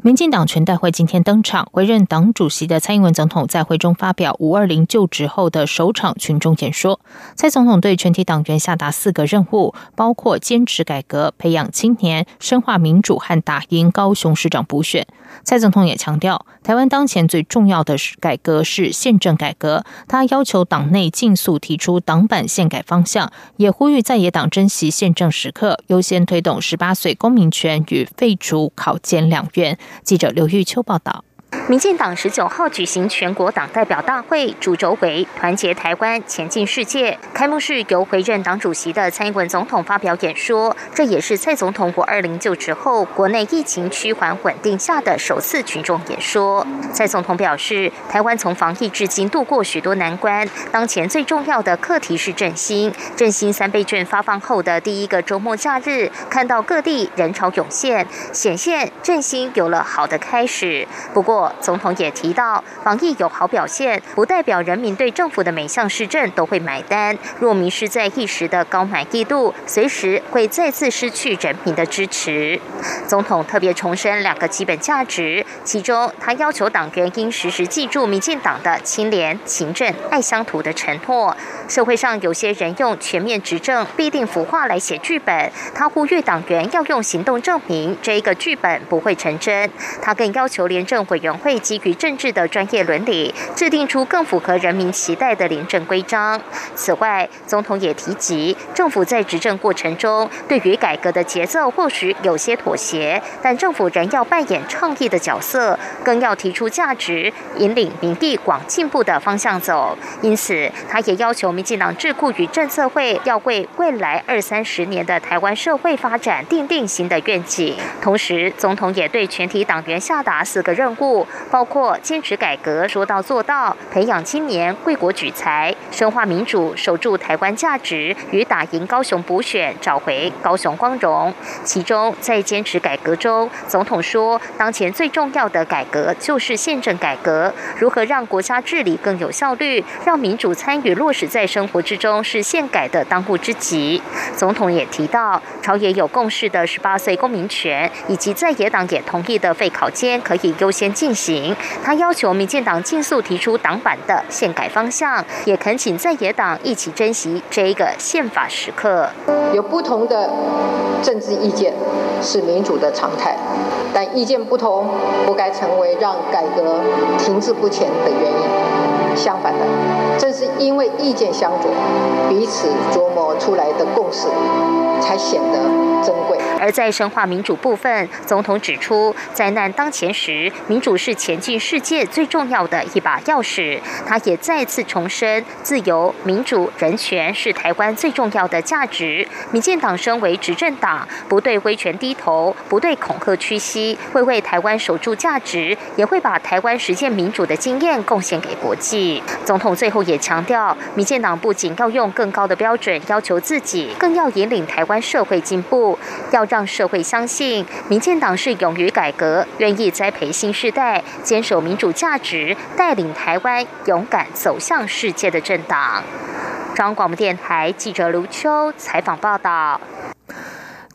民进党全代会今天登场，委任党主席的蔡英文总统在会中发表五二零就职后的首场群众演说。蔡总统对全体党员下达四个任务，包括坚持改革、培养青年、深化民主和打赢高雄市长补选。蔡总统也强调，台湾当前最重要的改革是宪政改革。他要求党内尽速提出党版宪改方向，也呼吁在野党珍惜宪政时刻，优先推动十八岁公民权与废除考监两院。记者刘玉秋报道。民进党十九号举行全国党代表大会，主轴为团结台湾，前进世界。开幕式由回任党主席的蔡英文总统发表演说，这也是蔡总统五二零就职后国内疫情趋缓稳定下的首次群众演说。蔡总统表示，台湾从防疫至今度过许多难关，当前最重要的课题是振兴。振兴三倍券发放后的第一个周末假日，看到各地人潮涌现，显现振兴有了好的开始。不过，总统也提到，防疫有好表现，不代表人民对政府的每项施政都会买单。若迷失在一时的高满意度，随时会再次失去人民的支持。总统特别重申两个基本价值，其中他要求党员应时时记住民进党的清廉、勤政、爱乡土的承诺。社会上有些人用全面执政必定腐化来写剧本，他呼吁党员要用行动证明这一个剧本不会成真。他更要求廉政委员。会基于政治的专业伦理，制定出更符合人民期待的廉政规章。此外，总统也提及，政府在执政过程中，对于改革的节奏或许有些妥协，但政府仍要扮演倡议的角色，更要提出价值，引领民地往进步的方向走。因此，他也要求民进党智库与政策会要为未来二三十年的台湾社会发展定定新的愿景。同时，总统也对全体党员下达四个任务。包括坚持改革、说到做到，培养青年为国举才，深化民主，守住台湾价值，与打赢高雄补选，找回高雄光荣。其中，在坚持改革中，总统说，当前最重要的改革就是宪政改革，如何让国家治理更有效率，让民主参与落实在生活之中，是宪改的当务之急。总统也提到，朝野有共识的十八岁公民权，以及在野党也同意的废考监，可以优先进。进行，他要求民进党尽速提出党版的宪改方向，也恳请在野党一起珍惜这一个宪法时刻。有不同的政治意见是民主的常态，但意见不同不该成为让改革停滞不前的原因。相反的，正是因为意见相左，彼此琢磨出来的共识才显得珍贵。而在深化民主部分，总统指出，灾难当前时，民主是前进世界最重要的一把钥匙。他也再次重申，自由、民主、人权是台湾最重要的价值。民进党身为执政党，不对威权低头，不对恐吓屈膝，会为台湾守住价值，也会把台湾实现民主的经验贡献给国际。总统最后也强调，民进党不仅要用更高的标准要求自己，更要引领台湾社会进步，要。让社会相信，民进党是勇于改革、愿意栽培新时代、坚守民主价值、带领台湾勇敢走向世界的政党。中央广播电台记者卢秋采访报道。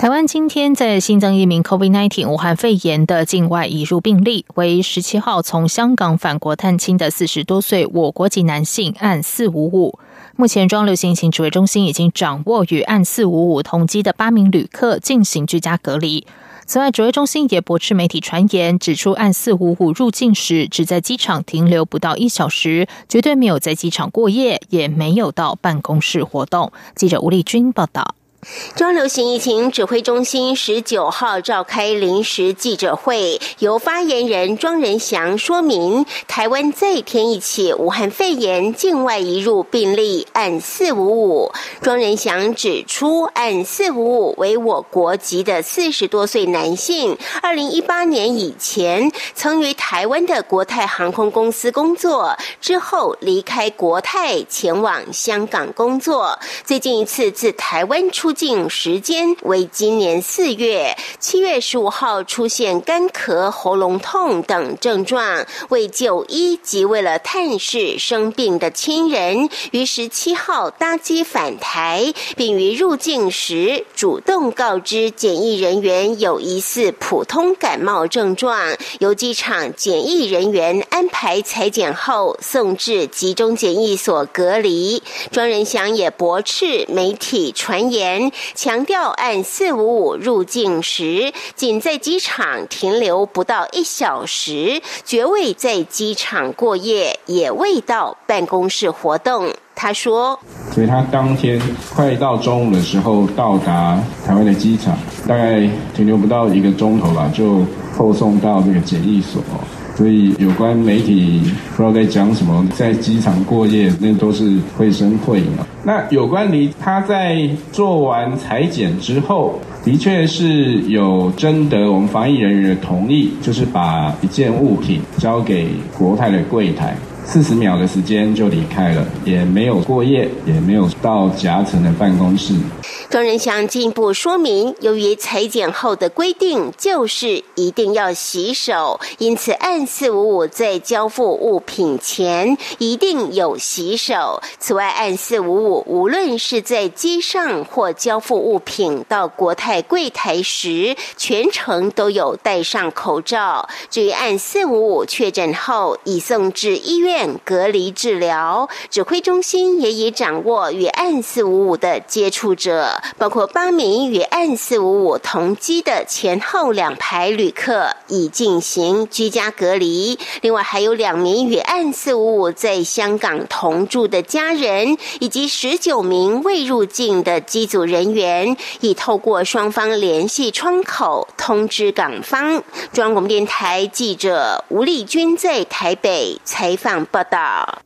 台湾今天在新增一名 COVID-19 武汉肺炎的境外移入病例，为十七号从香港返国探亲的四十多岁我国籍男性，按四五五。目前，中流行疫情指挥中心已经掌握与案四五五同机的八名旅客进行居家隔离。此外，指挥中心也驳斥媒体传言，指出案四五五入境时只在机场停留不到一小时，绝对没有在机场过夜，也没有到办公室活动。记者吴丽君报道。中流行疫情指挥中心十九号召开临时记者会，由发言人庄仁祥说明，台湾再添一起武汉肺炎境外移入病例，按四五五。庄仁祥指出，按四五五为我国籍的四十多岁男性，二零一八年以前曾于台湾的国泰航空公司工作，之后离开国泰前往香港工作，最近一次自台湾出。入境时间为今年四月，七月十五号出现干咳、喉咙痛等症状，为就医及为了探视生病的亲人，于十七号搭机返台，并于入境时主动告知检疫人员有疑似普通感冒症状，由机场检疫人员安排裁剪后送至集中检疫所隔离。庄仁祥也驳斥媒体传言。强调，按四五五入境时，仅在机场停留不到一小时，绝未在机场过夜，也未到办公室活动。他说：“所以他当天快到中午的时候到达台湾的机场，大概停留不到一个钟头吧，就后送到这个检疫所。”所以有关媒体不知道在讲什么，在机场过夜，那都是会声会影。那有关于他在做完裁剪之后，的确是有征得我们防疫人员的同意，就是把一件物品交给国泰的柜台。四十秒的时间就离开了，也没有过夜，也没有到夹层的办公室。庄仁祥进一步说明，由于裁剪后的规定就是一定要洗手，因此按四五五在交付物品前一定有洗手。此外，按四五五无论是在机上或交付物品到国泰柜台时，全程都有戴上口罩。至于按四五五确诊后已送至医院。隔离治疗指挥中心也已掌握与案四五五的接触者，包括八名与案四五五同机的前后两排旅客已进行居家隔离。另外还有两名与案四五五在香港同住的家人，以及十九名未入境的机组人员，已透过双方联系窗口通知港方。中央广播电台记者吴丽君在台北采访。报道：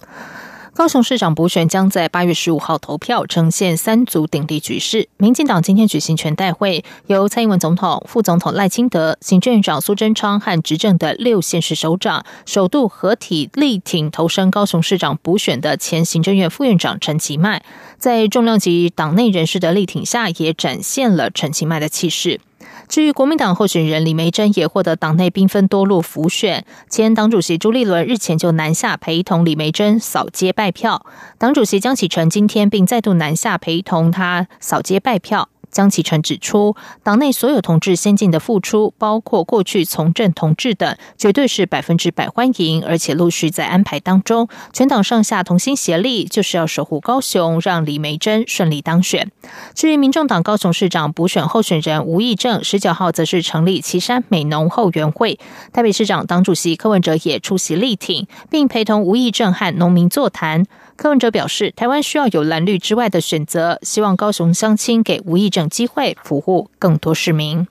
高雄市长补选将在八月十五号投票，呈现三组鼎立局势。民进党今天举行全代会，由蔡英文总统、副总统赖清德、行政院长苏贞昌和执政的六县市首长首度合体力挺投身高雄市长补选的前行政院副院长陈其迈，在重量级党内人士的力挺下，也展现了陈其迈的气势。至于国民党候选人李梅珍也获得党内兵分多路浮选，前党主席朱立伦日前就南下陪同李梅珍扫街拜票，党主席江启臣今天并再度南下陪同他扫街拜票。江启臣指出，党内所有同志先进的付出，包括过去从政同志等，绝对是百分之百欢迎，而且陆续在安排当中。全党上下同心协力，就是要守护高雄，让李梅珍顺利当选。至于民众党高雄市长补选候选人吴益政，十九号则是成立旗山美农后援会。台北市长党主席柯文哲也出席力挺，并陪同吴益政和农民座谈。柯文哲表示，台湾需要有蓝绿之外的选择，希望高雄乡亲给吴益政机会，服务更多市民。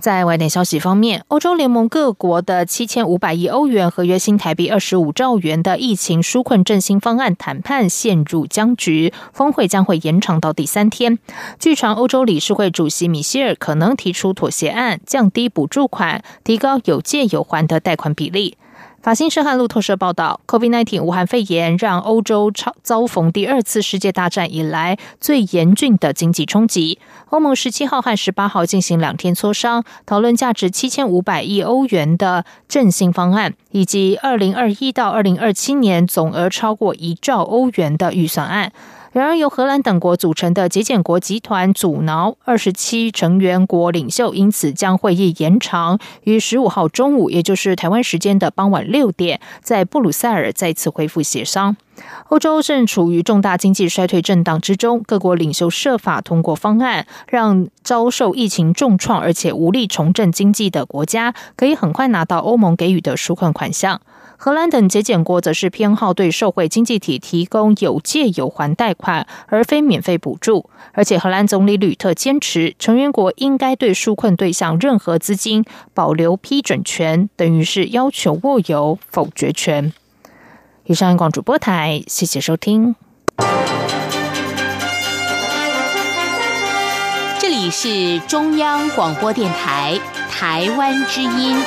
在外电消息方面，欧洲联盟各国的七千五百亿欧元合约新台币二十五兆元的疫情纾困振兴方案谈判陷入僵局，峰会将会延长到第三天。据传，欧洲理事会主席米歇尔可能提出妥协案，降低补助款，提高有借有还的贷款比例。法新社和路透社报道，COVID-19 武汉肺炎让欧洲遭遭逢第二次世界大战以来最严峻的经济冲击。欧盟十七号和十八号进行两天磋商，讨论价值七千五百亿欧元的振兴方案，以及二零二一到二零二七年总额超过一兆欧元的预算案。然而，由荷兰等国组成的节俭国集团阻挠二十七成员国领袖，因此将会议延长，于十五号中午，也就是台湾时间的傍晚六点，在布鲁塞尔再次恢复协商。欧洲正处于重大经济衰退震荡之中，各国领袖设法通过方案，让遭受疫情重创而且无力重振经济的国家，可以很快拿到欧盟给予的纾困款项。荷兰等节俭国则是偏好对受惠经济体提供有借有还贷款，而非免费补助。而且，荷兰总理吕特坚持，成员国应该对纾困对象任何资金保留批准权，等于是要求握有否决权。以上广主播台，谢谢收听。这里是中央广播电台台湾之音。